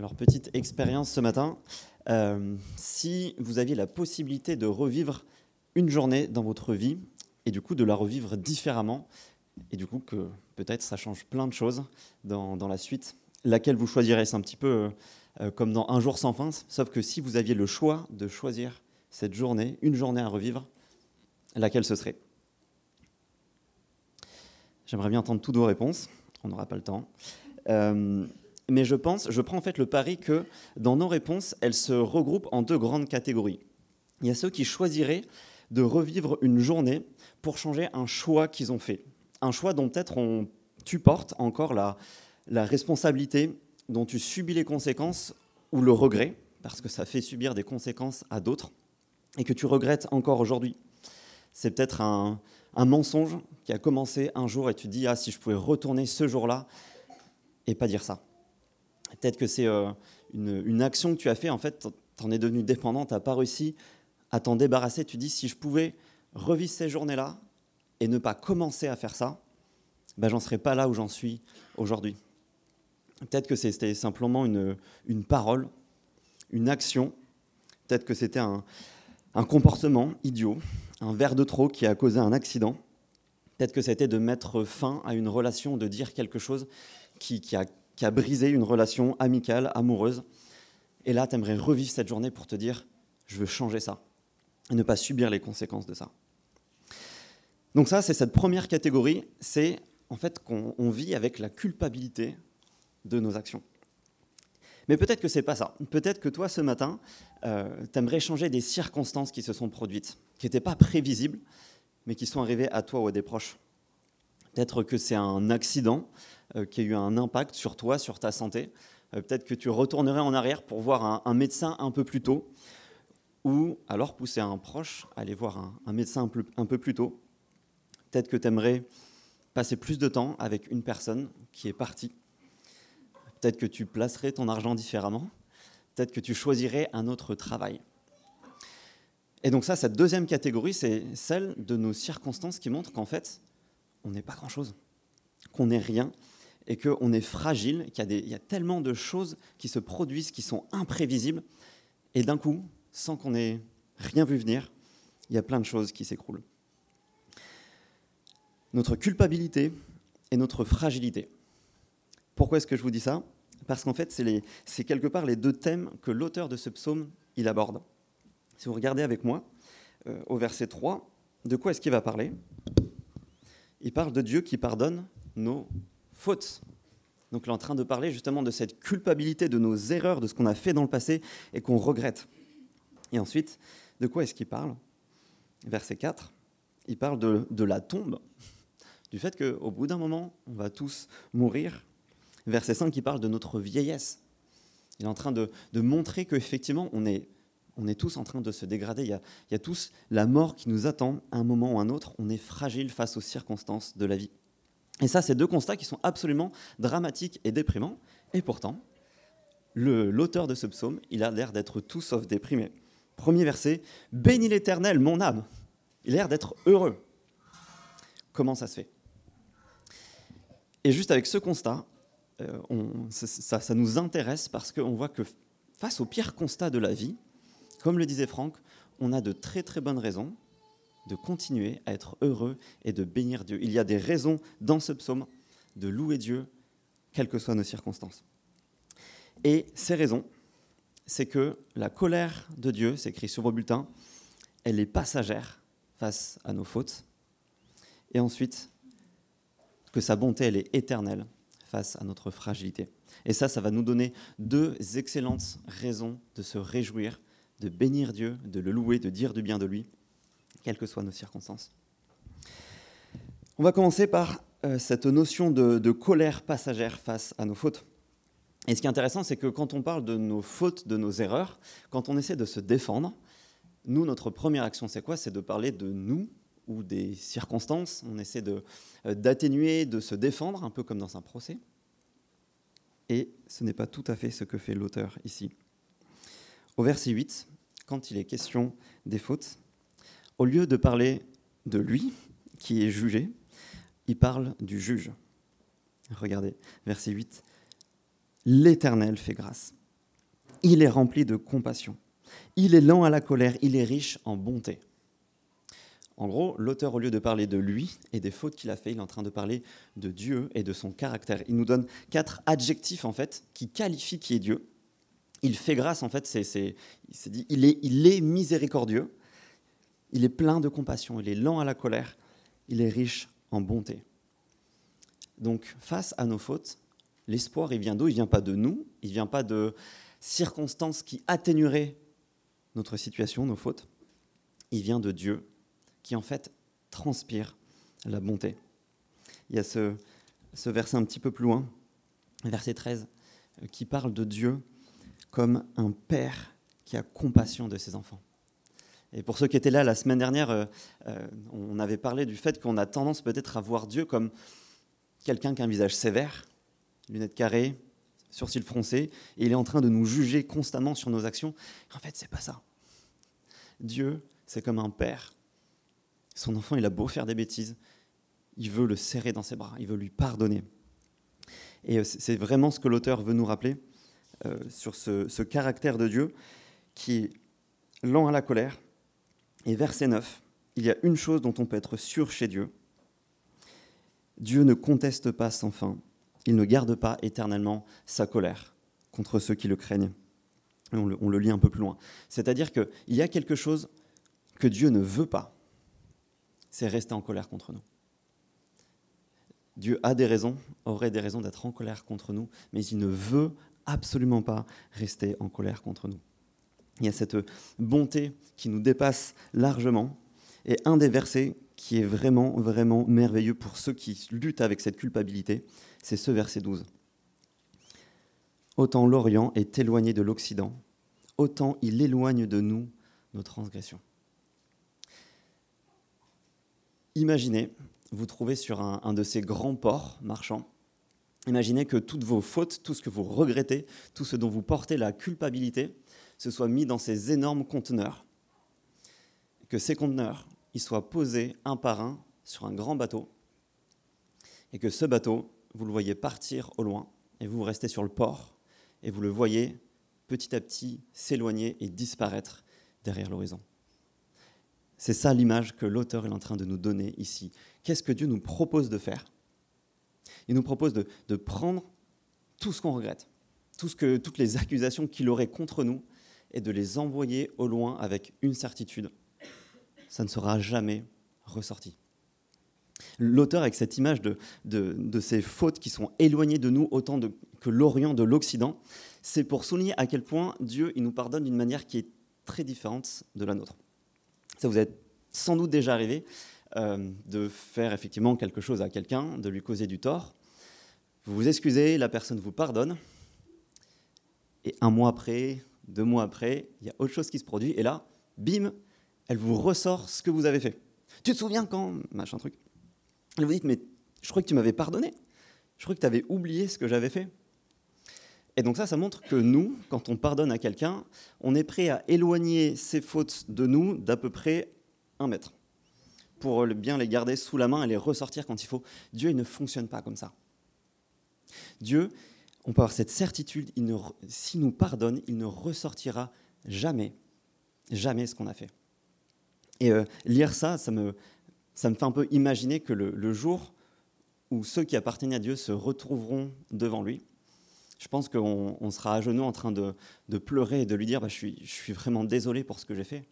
Alors, petite expérience ce matin. Euh, si vous aviez la possibilité de revivre une journée dans votre vie et du coup de la revivre différemment, et du coup que peut-être ça change plein de choses dans, la suite, laquelle vous choisirez? C'est un petit peu euh, euh, comme dans Un jour sans fin, sauf que si vous aviez le choix de choisir cette journée, une journée à revivre, laquelle ce serait? J'aimerais bien entendre toutes vos réponses, on n'aura pas le temps mais je pense, je prends en fait le pari que dans nos réponses, elles se regroupent en deux grandes catégories. Il y a ceux qui choisiraient de revivre une journée pour changer un choix qu'ils ont fait. Un choix dont peut-être tu portes encore la, responsabilité, dont tu subis les conséquences ou le regret, parce que ça fait subir des conséquences à d'autres, et que tu regrettes encore aujourd'hui. C'est peut-être un, un, mensonge qui a commencé un jour et tu te dis, ah, si je pouvais retourner ce jour-là et pas dire ça. Peut-être que c'est euh, une, action que tu as fait, en fait, tu en es devenu dépendant, tu n'as pas réussi à t'en débarrasser. Tu dis, si je pouvais revivre ces journées-là et ne pas commencer à faire ça, ben, j'en serais pas là où j'en suis aujourd'hui. Peut-être que c'était simplement une, une, parole, une action. Peut-être que c'était un, un, comportement idiot, un verre de trop qui a causé un accident. Peut-être que c'était de mettre fin à une relation, de dire quelque chose qui, qui a qui a brisé une relation amicale, amoureuse. Et là, tu aimerais revivre cette journée pour te dire, je veux changer ça, et ne pas subir les conséquences de ça. Donc ça, c'est cette première catégorie, c'est en fait qu'on vit avec la culpabilité de nos actions. Mais peut-être que c'est pas ça. Peut-être que toi, ce matin, euh, tu aimerais changer des circonstances qui se sont produites, qui n'étaient pas prévisibles, mais qui sont arrivées à toi ou à des proches. Peut-être que c'est un accident euh, qui a eu un impact sur toi, sur ta santé. Euh, peut-être que tu retournerais en arrière pour voir un, médecin un peu plus tôt, ou alors pousser un proche à aller voir un, médecin un peu, plus tôt. Peut-être que tu aimerais passer plus de temps avec une personne qui est partie. Peut-être que tu placerais ton argent différemment. Peut-être que tu choisirais un autre travail. Et donc ça, cette deuxième catégorie, c'est celle de nos circonstances qui montrent qu'en fait, on n'est pas grand-chose, qu'on n'est rien, et qu'on est fragile, qu'il y, a tellement de choses qui se produisent, qui sont imprévisibles, et d'un coup, sans qu'on ait rien vu venir, il y a plein de choses qui s'écroulent. Notre culpabilité et notre fragilité. Pourquoi est-ce que je vous dis ça? Parce qu'en fait, c'est quelque part les deux thèmes que l'auteur de ce psaume il aborde. Si vous regardez avec moi, euh, au verset 3, de quoi est-ce qu'il va parler? Il parle de Dieu qui pardonne nos faute. Donc il est en train de parler justement de cette culpabilité de nos erreurs, de ce qu'on a fait dans le passé et qu'on regrette. Et ensuite, de quoi est-ce qu'il parle? Verset 4, il parle de, la tombe, du fait qu'au bout d'un moment, on va tous mourir. Verset 5, il parle de notre vieillesse. Il est en train de, montrer qu'effectivement, on est, on est tous en train de se dégrader. Il y, a, tous la mort qui nous attend à un moment ou à un autre. On est fragile face aux circonstances de la vie. Et ça, c'est deux constats qui sont absolument dramatiques et déprimants. Et pourtant, l'auteur de ce psaume, il a l'air d'être tout sauf déprimé. Premier verset, Bénis l'Éternel, mon âme. Il a l'air d'être heureux. Comment ça se fait? Et juste avec ce constat, euh, ça, ça, nous intéresse parce qu'on voit que face au pire constat de la vie, comme le disait Franck, on a de très très bonnes raisons de continuer à être heureux et de bénir Dieu. Il y a des raisons dans ce psaume de louer Dieu, quelles que soient nos circonstances. Et ces raisons, c'est que la colère de Dieu, c'est écrit sur vos bulletins, elle est passagère face à nos fautes. Et ensuite, que sa bonté, elle est éternelle face à notre fragilité. Et ça, ça va nous donner deux excellentes raisons de se réjouir, de bénir Dieu, de le louer, de dire du bien de lui quelles que soient nos circonstances. On va commencer par euh, cette notion de, colère passagère face à nos fautes. Et ce qui est intéressant, c'est que quand on parle de nos fautes, de nos erreurs, quand on essaie de se défendre, nous, notre première action, c'est quoi? C'est de parler de nous ou des circonstances. On essaie euh, d'atténuer, de, de se défendre, un peu comme dans un procès. Et ce n'est pas tout à fait ce que fait l'auteur ici. Au verset 8, quand il est question des fautes, au lieu de parler de lui, qui est jugé, il parle du juge. Regardez, verset 8. L'Éternel fait grâce. il est rempli de compassion. Il est lent à la colère, il est riche en bonté. En gros, l'auteur, au lieu de parler de lui et des fautes qu'il a fait, il est en train de parler de Dieu et de son caractère. Il nous donne quatre adjectifs, en fait, qui qualifient qui est Dieu. Il fait grâce, en fait, c'est, il dit, il est, miséricordieux, il est plein de compassion, il est lent à la colère, il est riche en bonté. Donc, face à nos fautes, l'espoir, il vient d'où? Il vient pas de nous, il vient pas de circonstances qui atténueraient notre situation, nos fautes. Il vient de Dieu, qui en fait transpire la bonté. Il y a ce, verset un petit peu plus loin, verset 13, euh, qui parle de Dieu comme un père qui a compassion de ses enfants. Et pour ceux qui étaient là la semaine dernière, euh, euh, on avait parlé du fait qu'on a tendance peut-être à voir Dieu comme quelqu'un qui a un visage sévère, lunettes carrées, sourcils froncés, et il est en train de nous juger constamment sur nos actions. En fait, c'est pas ça. Dieu, c'est comme un père. Son enfant, il a beau faire des bêtises, il veut le serrer dans ses bras, il veut lui pardonner. Et euh, c'est vraiment ce que l'auteur veut nous rappeler sur ce, ce caractère de Dieu qui est lent à la colère, et verset 9, il y a une chose dont on peut être sûr chez Dieu. Dieu ne conteste pas sans fin. Il ne garde pas éternellement sa colère contre ceux qui le craignent. On le, on le lit un peu plus loin. C'est-à-dire qu'il y a quelque chose que Dieu ne veut pas. C'est rester en colère contre nous. Dieu a des raisons, aurait des raisons d'être en colère contre nous, mais il ne veut absolument pas rester en colère contre nous. Il y a cette bonté qui nous dépasse largement. Et un des versets qui est vraiment, vraiment merveilleux pour ceux qui luttent avec cette culpabilité, c'est ce verset 12. Autant l'Orient est éloigné de l'Occident, autant il éloigne de nous nos transgressions. Imaginez, vous trouvez sur un, un de ces grands ports marchands, imaginez que toutes vos fautes, tout ce que vous regrettez, tout ce dont vous portez la culpabilité, se soit mis dans ces énormes conteneurs, que ces conteneurs ils soient posés un par un sur un grand bateau, et que ce bateau, vous le voyez partir au loin, et vous restez sur le port, et vous le voyez petit à petit s'éloigner et disparaître derrière l'horizon. C'est ça l'image que l'auteur est en train de nous donner ici. Qu'est-ce que Dieu nous propose de faire? Il nous propose de, prendre tout ce qu'on regrette, tout ce que, toutes les accusations qu'il aurait contre nous, et de les envoyer au loin avec une certitude. Ça ne sera jamais ressorti. L'auteur, avec cette image de, ces fautes qui sont éloignées de nous autant que l'Orient de l'Occident, c'est pour souligner à quel point Dieu il nous pardonne d'une manière qui est très différente de la nôtre. Ça vous est sans doute déjà arrivé de faire effectivement quelque chose à quelqu'un, de lui causer du tort. Vous vous excusez, la personne vous pardonne, et un mois après, deux mois après, il y a autre chose qui se produit, et là, bim, elle vous ressort ce que vous avez fait. Tu te souviens quand Machin truc. Elle vous dit, mais je crois que tu m'avais pardonné. Je crois que tu avais oublié ce que j'avais fait. Et donc ça, ça montre que nous, quand on pardonne à quelqu'un, on est prêt à éloigner ses fautes de nous d'à peu près un mètre, pour bien les garder sous la main et les ressortir quand il faut. Dieu, il ne fonctionne pas comme ça. Dieu, on peut avoir cette certitude, s'il nous pardonne, il ne ressortira jamais, jamais ce qu'on a fait. Et euh, lire ça, ça me, ça me fait un peu imaginer que le, jour où ceux qui appartiennent à Dieu se retrouveront devant lui, je pense qu'on sera à genoux en train de, pleurer et de lui dire bah, je, suis, je suis vraiment désolé pour ce que j'ai fait.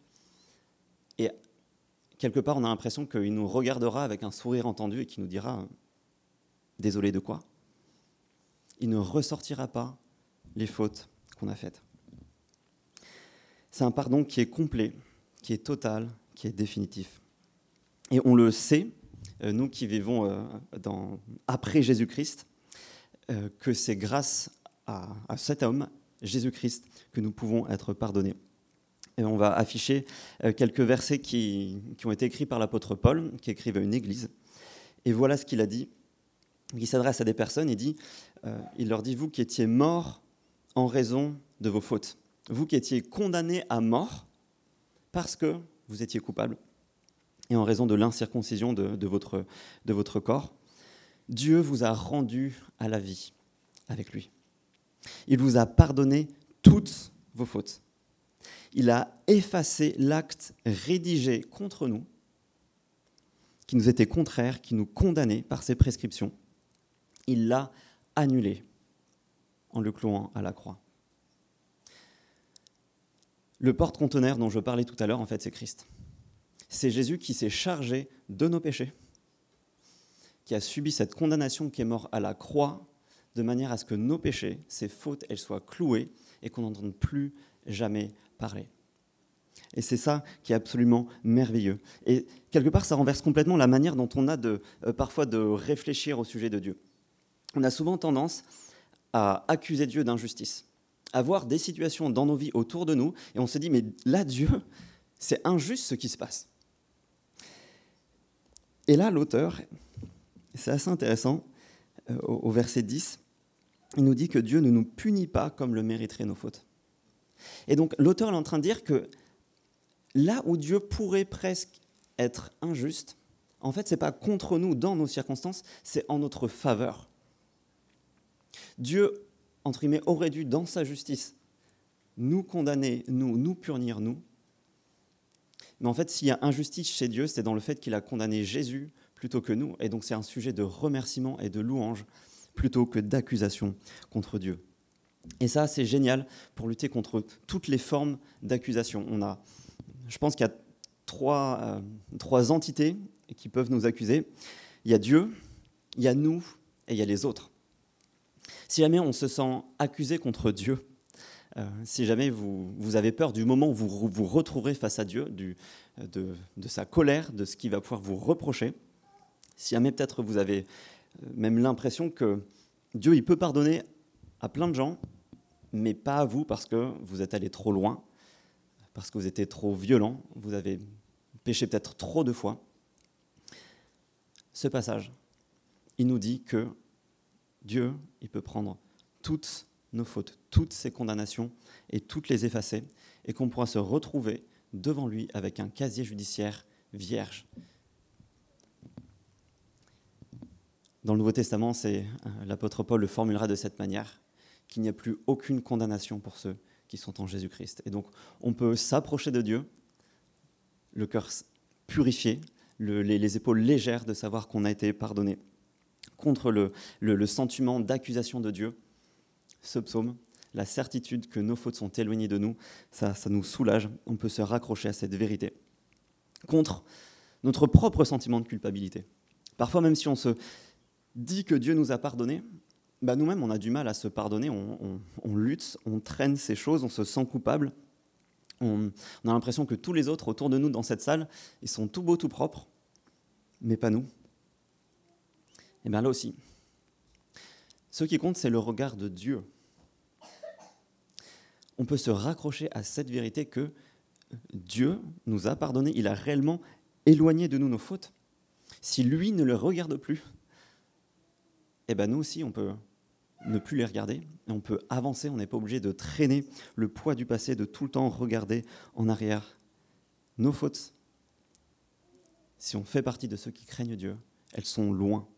Et quelque part, on a l'impression qu'il nous regardera avec un sourire entendu et qu'il nous dira désolé de quoi? Il ne ressortira pas les fautes qu'on a faites. C'est un pardon qui est complet, qui est total, qui est définitif. Et on le sait, euh, nous qui vivons euh, après Jésus-Christ, euh, que c'est grâce à, cet homme, Jésus-Christ, que nous pouvons être pardonnés. Et on va afficher quelques versets qui, ont été écrits par l'apôtre Paul, qui écrivent à une église. Et voilà ce qu'il a dit. Il s'adresse à des personnes et dit euh, il leur dit, vous qui étiez morts en raison de vos fautes, vous qui étiez condamnés à mort parce que vous étiez coupables et en raison de l'incirconcision de, votre, de votre corps, Dieu vous a rendu à la vie avec lui. Il vous a pardonné toutes vos fautes. Il a effacé l'acte rédigé contre nous, qui nous était contraire, qui nous condamnait par ses prescriptions. Il l'a annulé en le clouant à la croix. Le porte-conteneur dont je parlais tout à l'heure, en fait, c'est Christ. C'est Jésus qui s'est chargé de nos péchés, qui a subi cette condamnation, qui est mort à la croix, de manière à ce que nos péchés, ces fautes, elles soient clouées et qu'on n'entende plus jamais parler. Et c'est ça qui est absolument merveilleux. Et quelque part, ça renverse complètement la manière dont on a de, euh, parfois de réfléchir au sujet de Dieu. On a souvent tendance à accuser Dieu d'injustice, à voir des situations dans nos vies autour de nous, et on se dit, mais là, Dieu, c'est injuste ce qui se passe. Et là, l'auteur, c'est assez intéressant, euh, au verset 10, il nous dit que Dieu ne nous punit pas comme le mériteraient nos fautes. Et donc l'auteur est en train de dire que là où Dieu pourrait presque être injuste, en fait, ce n'est pas contre nous dans nos circonstances, c'est en notre faveur. Dieu, entre guillemets, aurait dû, dans sa justice, nous condamner, nous, nous punir, nous. Mais en fait, s'il y a injustice chez Dieu, c'est dans le fait qu'il a condamné Jésus plutôt que nous. Et donc c'est un sujet de remerciement et de louange plutôt que d'accusation contre Dieu. Et ça, c'est génial pour lutter contre toutes les formes d'accusation. On a, je pense qu'il y a trois, euh, trois entités qui peuvent nous accuser. Il y a Dieu, il y a nous et il y a les autres. Si jamais on se sent accusé contre Dieu, euh, si jamais vous, vous, avez peur du moment où vous vous retrouverez face à Dieu, de, de, sa colère, de ce qu'il va pouvoir vous reprocher, si jamais peut-être vous avez même l'impression que Dieu il peut pardonner à plein de gens, mais pas à vous parce que vous êtes allé trop loin, parce que vous étiez trop violent, vous avez péché peut-être trop de fois. Ce passage, il nous dit que Dieu, il peut prendre toutes nos fautes, toutes ses condamnations et toutes les effacer, et qu'on pourra se retrouver devant lui avec un casier judiciaire vierge. Dans le Nouveau Testament, euh, l'apôtre Paul le formulera de cette manière qu'il n'y a plus aucune condamnation pour ceux qui sont en Jésus-Christ. Et donc, on peut s'approcher de Dieu, le cœur purifié, les, épaules légères de savoir qu'on a été pardonné, contre le, le sentiment d'accusation de Dieu. Ce psaume, la certitude que nos fautes sont éloignées de nous, ça, ça nous soulage. On peut se raccrocher à cette vérité. Contre notre propre sentiment de culpabilité. Parfois, même si on se dit que Dieu nous a pardonné, bah nous-mêmes, on a du mal à se pardonner, on, lutte, on traîne ces choses, on se sent coupable. On, a l'impression que tous les autres autour de nous dans cette salle, ils sont tout beaux, tout propres, mais pas nous. Et bien là aussi, ce qui compte, c'est le regard de Dieu. On peut se raccrocher à cette vérité que Dieu nous a pardonné, il a réellement éloigné de nous nos fautes. Si lui ne le regarde plus, eh ben nous aussi, on peut ne plus les regarder, on peut avancer, on n'est pas obligé de traîner le poids du passé, de tout le temps regarder en arrière. Nos fautes, si on fait partie de ceux qui craignent Dieu, elles sont loin.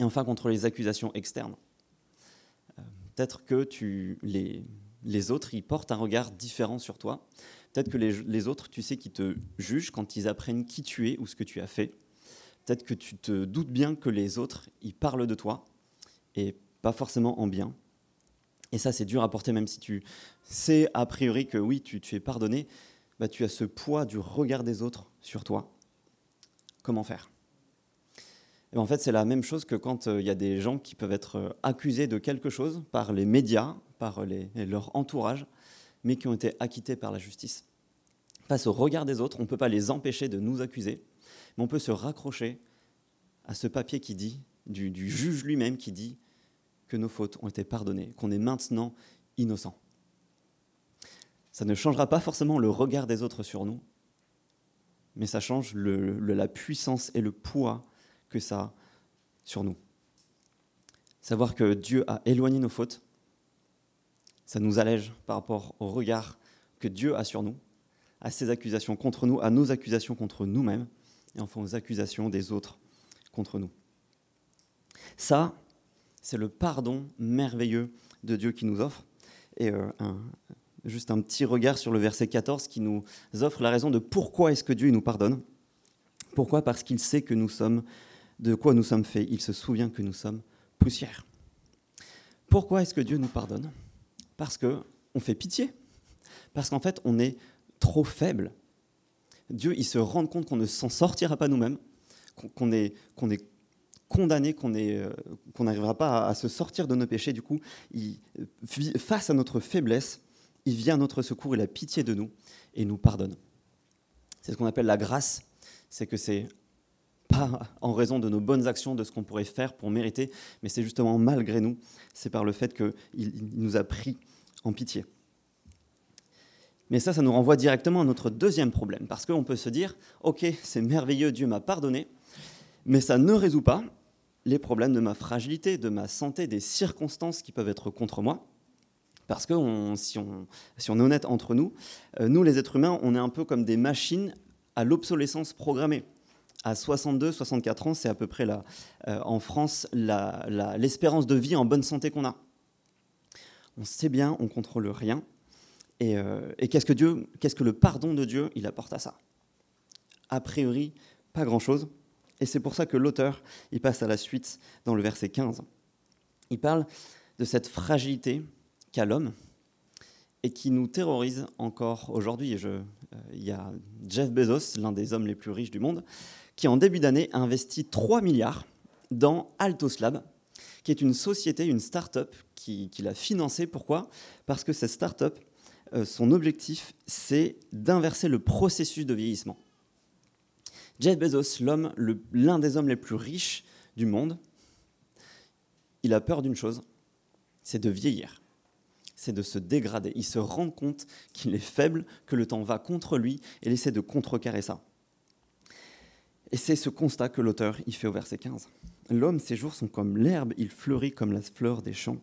Et enfin, contre les accusations externes. Euh, peut-être que tu, les, autres, ils portent un regard différent sur toi. Peut-être que les, les autres, tu sais, qui te jugent quand ils apprennent qui tu es ou ce que tu as fait. Peut-être que tu te doutes bien que les autres, ils parlent de toi. Et pas forcément en bien. Et ça, c'est dur à porter, même si tu sais a priori que oui, tu, es pardonné, bah, tu as ce poids du regard des autres sur toi. Comment faire? Et ben, En fait, c'est la même chose que quand euh, il y a des gens qui peuvent être euh, accusés de quelque chose par les médias, par leur entourage, mais qui ont été acquittés par la justice. Face au regard des autres, on ne peut pas les empêcher de nous accuser, mais on peut se raccrocher à ce papier qui dit, du juge lui-même qui dit que nos fautes ont été pardonnées, qu'on est maintenant innocent. Ça ne changera pas forcément le regard des autres sur nous, mais ça change la puissance et le poids que ça a sur nous. Savoir que Dieu a éloigné nos fautes, ça nous allège par rapport au regard que Dieu a sur nous, à ses accusations contre nous, à nos accusations contre nous-mêmes, et enfin aux accusations des autres contre nous. Ça, c'est le pardon merveilleux de Dieu qui nous offre. Et euh, juste un petit regard sur le verset 14 qui nous offre la raison de pourquoi est-ce que Dieu nous pardonne. Pourquoi? Parce qu'il sait que nous sommes, de quoi nous sommes faits. Il se souvient que nous sommes poussière. Pourquoi est-ce que Dieu nous pardonne? Parce qu'on fait pitié. Parce qu'en fait, on est trop faible. Dieu, il se rend compte qu'on ne s'en sortira pas nous-mêmes, qu'on est, qu'on est condamné, qu'on euh, n'arrivera pas à, se sortir de nos péchés. Du coup, il, face à notre faiblesse, il vient à notre secours, il a pitié de nous et nous pardonne. C'est ce qu'on appelle la grâce, c'est que c'est pas en raison de nos bonnes actions, de ce qu'on pourrait faire pour mériter, mais c'est justement malgré nous, c'est par le fait qu'il nous a pris en pitié. Mais ça, ça nous renvoie directement à notre deuxième problème, parce qu'on peut se dire, ok, c'est merveilleux, Dieu m'a pardonné, mais ça ne résout pas les problèmes de ma fragilité, de ma santé, des circonstances qui peuvent être contre moi. Parce que si, on, est honnête entre nous, euh, nous les êtres humains, on est un peu comme des machines à l'obsolescence programmée. À 62, 64 ans, c'est à peu près là, euh, en France l'espérance de vie en bonne santé qu'on a. On sait bien, on contrôle rien. Et, euh, et qu'est-ce que Dieu, qu'est-ce que le pardon de Dieu, il apporte à ça? A priori, pas grand-chose. Et c'est pour ça que l'auteur, il passe à la suite dans le verset 15. Il parle de cette fragilité qu'a l'homme et qui nous terrorise encore aujourd'hui. Euh, il y a Jeff Bezos, l'un des hommes les plus riches du monde, qui en début d'année a investi 3 milliards dans Altoslab, qui est une société, une start-up qu'il qui a financée. Pourquoi? Parce que cette start-up, euh, son objectif, c'est d'inverser le processus de vieillissement. Jeff Bezos, l'un des hommes les plus riches du monde, il a peur d'une chose, c'est de vieillir, c'est de se dégrader. Il se rend compte qu'il est faible, que le temps va contre lui, et il essaie de contrecarrer ça. Et c'est ce constat que l'auteur y fait au verset 15. L'homme, ses jours sont comme l'herbe, il fleurit comme la fleur des champs.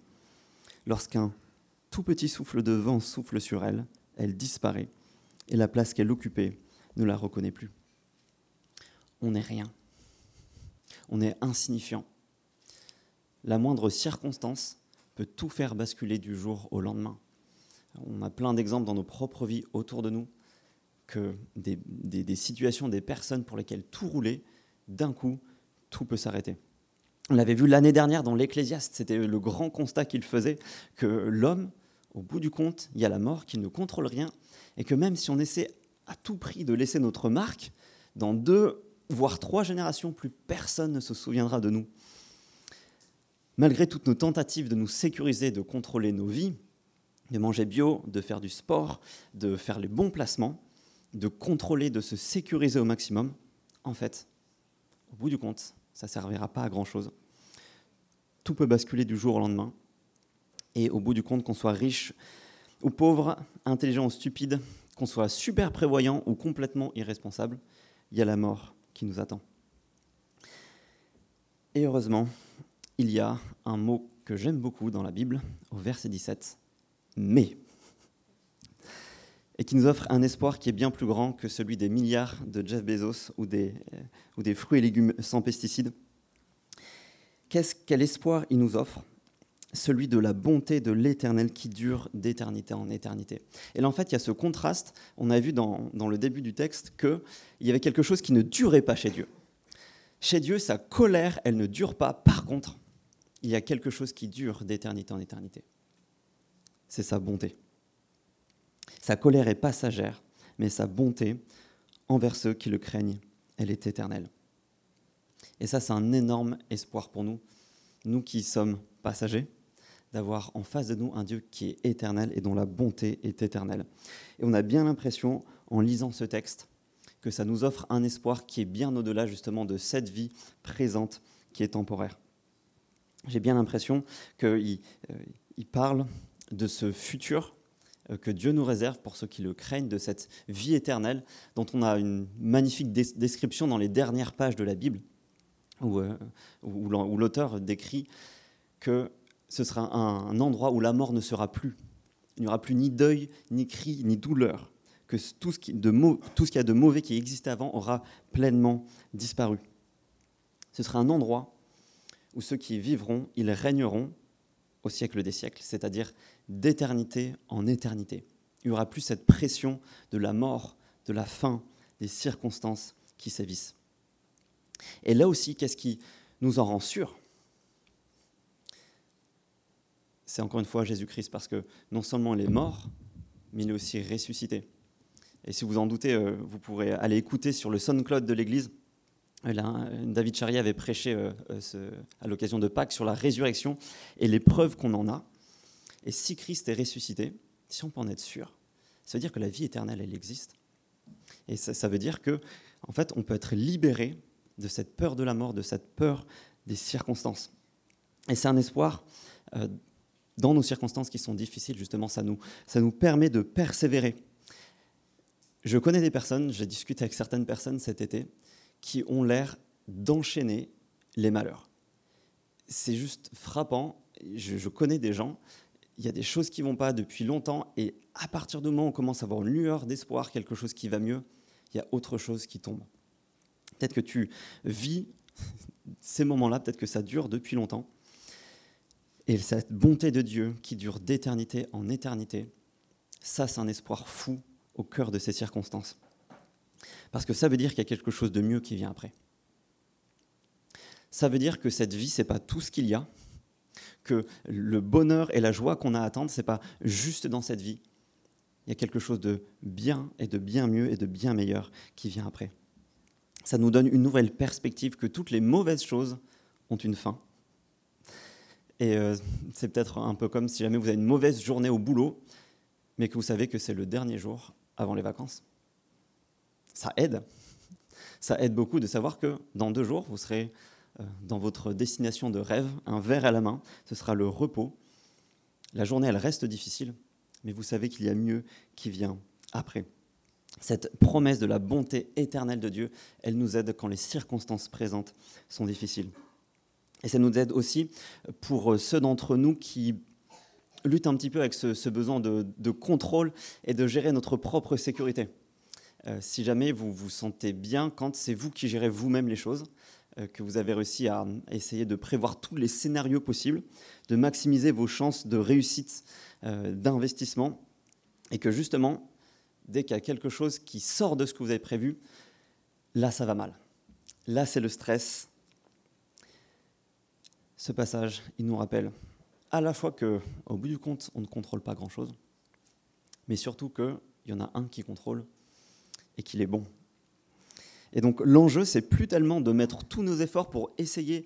Lorsqu'un tout petit souffle de vent souffle sur elle, elle disparaît, et la place qu'elle occupait ne la reconnaît plus on n'est rien. On est insignifiant. La moindre circonstance peut tout faire basculer du jour au lendemain. On a plein d'exemples dans nos propres vies autour de nous que des, situations, des personnes pour lesquelles tout roulait, d'un coup, tout peut s'arrêter. On l'avait vu l'année dernière dans l'Ecclésiaste, c'était le grand constat qu'il faisait, que l'homme, au bout du compte, il y a la mort, qu'il ne contrôle rien, et que même si on essaie à tout prix de laisser notre marque, dans deux voire trois générations, plus personne ne se souviendra de nous. Malgré toutes nos tentatives de nous sécuriser, de contrôler nos vies, de manger bio, de faire du sport, de faire les bons placements, de contrôler, de se sécuriser au maximum, en fait, au bout du compte, ça ne servira pas à grand-chose. Tout peut basculer du jour au lendemain. Et au bout du compte, qu'on soit riche ou pauvre, intelligent ou stupide, qu'on soit super prévoyant ou complètement irresponsable, il y a la mort qui nous attend. Et heureusement, il y a un mot que j'aime beaucoup dans la Bible, au verset 17, mais, et qui nous offre un espoir qui est bien plus grand que celui des milliards de Jeff Bezos ou des, des fruits et légumes sans pesticides. Quel espoir il nous offre? Celui de la bonté de l'Éternel qui dure d'éternité en éternité. Et là, en fait, il y a ce contraste. On a vu dans, le début du texte qu'il y avait quelque chose qui ne durait pas chez Dieu. Chez Dieu, sa colère, elle ne dure pas. Par contre, il y a quelque chose qui dure d'éternité en éternité. C'est sa bonté. Sa colère est passagère, mais sa bonté envers ceux qui le craignent, elle est éternelle. Et ça, c'est un énorme espoir pour nous, nous qui sommes passagers, d'avoir en face de nous un Dieu qui est éternel et dont la bonté est éternelle. Et on a bien l'impression, en lisant ce texte, que ça nous offre un espoir qui est bien au-delà justement de cette vie présente qui est temporaire. J'ai bien l'impression qu'il euh, il parle de ce futur euh, que Dieu nous réserve pour ceux qui le craignent, de cette vie éternelle dont on a une magnifique description dans les dernières pages de la Bible, où, euh, où l'auteur décrit que ce sera un, endroit où la mort ne sera plus. Il n'y aura plus ni deuil, ni cri, ni douleur. Que tout ce, qui, de a de mauvais qui existait avant aura pleinement disparu. Ce sera un endroit où ceux qui vivront, ils régneront au siècle des siècles, c'est-à-dire d'éternité en éternité. Il n'y aura plus cette pression de la mort, de la faim, des circonstances qui sévissent. Et là aussi, qu'est-ce qui nous en rend sûrs? C'est encore une fois Jésus-Christ, parce que non seulement il est mort, mais il est aussi ressuscité. Et si vous en doutez, euh, vous pourrez aller écouter sur le SoundCloud de l'Église. David Charrier avait prêché euh, euh, à l'occasion de Pâques sur la résurrection et les preuves qu'on en a. Et si Christ est ressuscité, si on peut en être sûr, ça veut dire que la vie éternelle, elle existe. Et ça, veut dire que, en fait, on peut être libéré de cette peur de la mort, de cette peur des circonstances. Et c'est un espoir dans nos circonstances qui sont difficiles, justement, ça nous, ça nous permet de persévérer. Je connais des personnes, j'ai discuté avec certaines personnes cet été, qui ont l'air d'enchaîner les malheurs. C'est juste frappant. Je, connais des gens, il y a des choses qui vont pas depuis longtemps, et à partir du moment où on commence à avoir une lueur d'espoir, quelque chose qui va mieux, il y a autre chose qui tombe. Peut-être que tu vis ces moments-là, peut-être que ça dure depuis longtemps, et cette bonté de Dieu qui dure d'éternité en éternité, ça c'est un espoir fou au cœur de ces circonstances. Parce que ça veut dire qu'il y a quelque chose de mieux qui vient après. Ça veut dire que cette vie, ce n'est pas tout ce qu'il y a, que le bonheur et la joie qu'on a à attendre, ce n'est pas juste dans cette vie. Il y a quelque chose de bien et de bien mieux et de bien meilleur qui vient après. Ça nous donne une nouvelle perspective que toutes les mauvaises choses ont une fin et euh, c'est peut-être un peu comme si jamais vous avez une mauvaise journée au boulot, mais que vous savez que c'est le dernier jour avant les vacances. Ça aide. Ça aide beaucoup de savoir que dans deux jours, vous serez euh, dans votre destination de rêve, un verre à la main, ce sera le repos. La journée, elle reste difficile, mais vous savez qu'il y a mieux qui vient après. Cette promesse de la bonté éternelle de Dieu, elle nous aide quand les circonstances présentes sont difficiles. Et ça nous aide aussi pour euh, ceux d'entre nous qui luttent un petit peu avec ce, besoin de, contrôle et de gérer notre propre sécurité. Euh, si jamais vous vous sentez bien quand c'est vous qui gérez vous-même les choses, euh, que vous avez réussi à essayer de prévoir tous les scénarios possibles, de maximiser vos chances de réussite d'investissement, et que justement, dès qu'il y a quelque chose qui sort de ce que vous avez prévu, là, ça va mal. Là, c'est le stress, ce passage, il nous rappelle à la fois que, au bout du compte, on ne contrôle pas grand-chose, mais surtout qu'il y en a un qui contrôle et qu'il est bon. Et donc l'enjeu, c'est plus tellement de mettre tous nos efforts pour essayer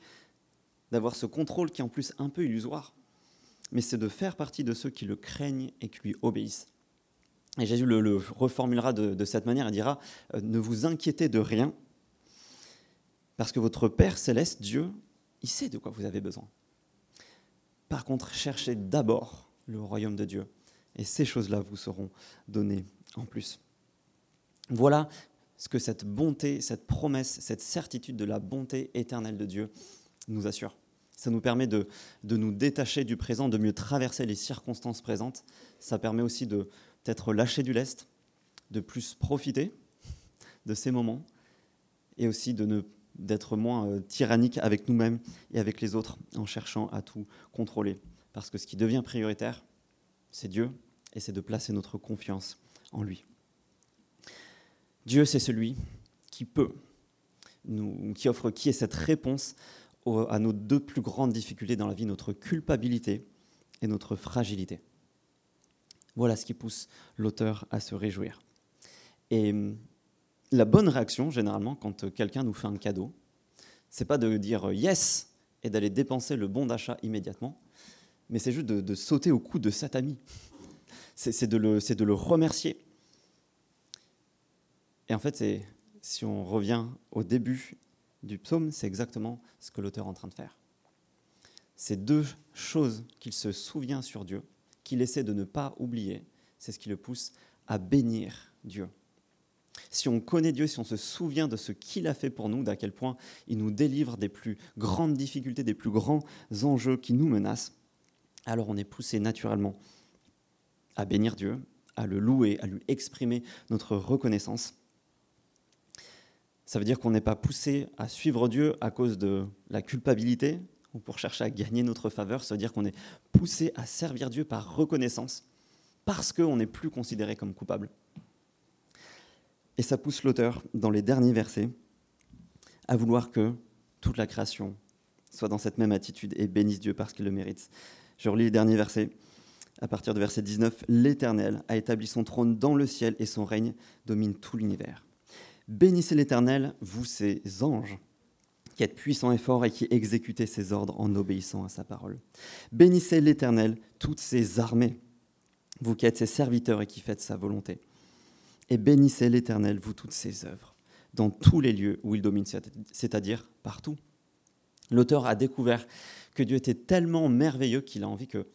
d'avoir ce contrôle qui est en plus un peu illusoire, mais c'est de faire partie de ceux qui le craignent et qui lui obéissent. Et Jésus le, reformulera de, de, cette manière, il dira, euh, ne vous inquiétez de rien, parce que votre Père céleste, Dieu, il sait de quoi vous avez besoin. Par contre, cherchez d'abord le royaume de Dieu, et ces choses-là vous seront données en plus. Voilà ce que cette bonté, cette promesse, cette certitude de la bonté éternelle de Dieu nous assure. Ça nous permet de, de nous détacher du présent, de mieux traverser les circonstances présentes. Ça permet aussi de peut-être du lest, de plus profiter de ces moments, et aussi de ne d'être moins euh, tyrannique avec nous-mêmes et avec les autres en cherchant à tout contrôler. Parce que ce qui devient prioritaire, c'est Dieu et c'est de placer notre confiance en lui. Dieu, c'est celui qui peut, nous, qui offre, qui est cette réponse à nos deux plus grandes difficultés dans la vie, notre culpabilité et notre fragilité. Voilà ce qui pousse l'auteur à se réjouir. Et la bonne réaction, généralement, quand quelqu'un nous fait un cadeau, c'est pas de dire yes et d'aller dépenser le bon d'achat immédiatement, mais c'est juste de, sauter au cou de cet ami. C'est de, de, le remercier. Et en fait, si on revient au début du psaume, c'est exactement ce que l'auteur est en train de faire. Ces deux choses qu'il se souvient sur Dieu, qu'il essaie de ne pas oublier, c'est ce qui le pousse à bénir Dieu si on connaît Dieu, si on se souvient de ce qu'il a fait pour nous, d'à quel point il nous délivre des plus grandes difficultés, des plus grands enjeux qui nous menacent, alors on est poussé naturellement à bénir Dieu, à le louer, à lui exprimer notre reconnaissance. Ça veut dire qu'on n'est pas poussé à suivre Dieu à cause de la culpabilité ou pour chercher à gagner notre faveur. Ça veut dire qu'on est poussé à servir Dieu par reconnaissance parce qu'on n'est plus considéré comme coupable. Et ça pousse l'auteur, dans les derniers versets, à vouloir que toute la création soit dans cette même attitude et bénisse Dieu parce qu'il le mérite. Je relis les derniers versets. À partir de verset 19, l'Éternel a établi son trône dans le ciel et son règne domine tout l'univers. Bénissez l'Éternel, vous ses anges, qui êtes puissants et forts et qui exécutez ses ordres en obéissant à sa parole. Bénissez l'Éternel, toutes ses armées, vous qui êtes ses serviteurs et qui faites sa volonté. Et bénissez l'Éternel, vous toutes ses œuvres, dans tous les lieux où il domine, c'est-à-dire partout. L'auteur a découvert que Dieu était tellement merveilleux qu'il a envie que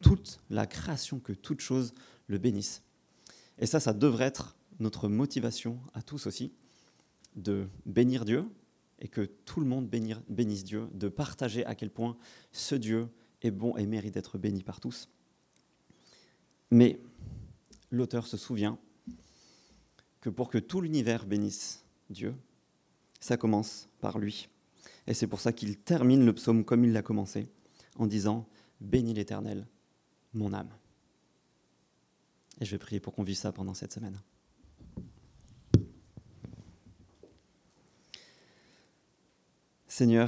toute la création, que toute chose le bénisse. Et ça, ça devrait être notre motivation à tous aussi, de bénir Dieu et que tout le monde bénisse Dieu, de partager à quel point ce Dieu est bon et mérite d'être béni par tous. Mais l'auteur se souvient que pour que tout l'univers bénisse Dieu, ça commence par lui. Et c'est pour ça qu'il termine le psaume comme il l'a commencé, en disant Bénis l'Éternel, mon âme. Et je vais prier pour qu'on vive ça pendant cette semaine. Seigneur,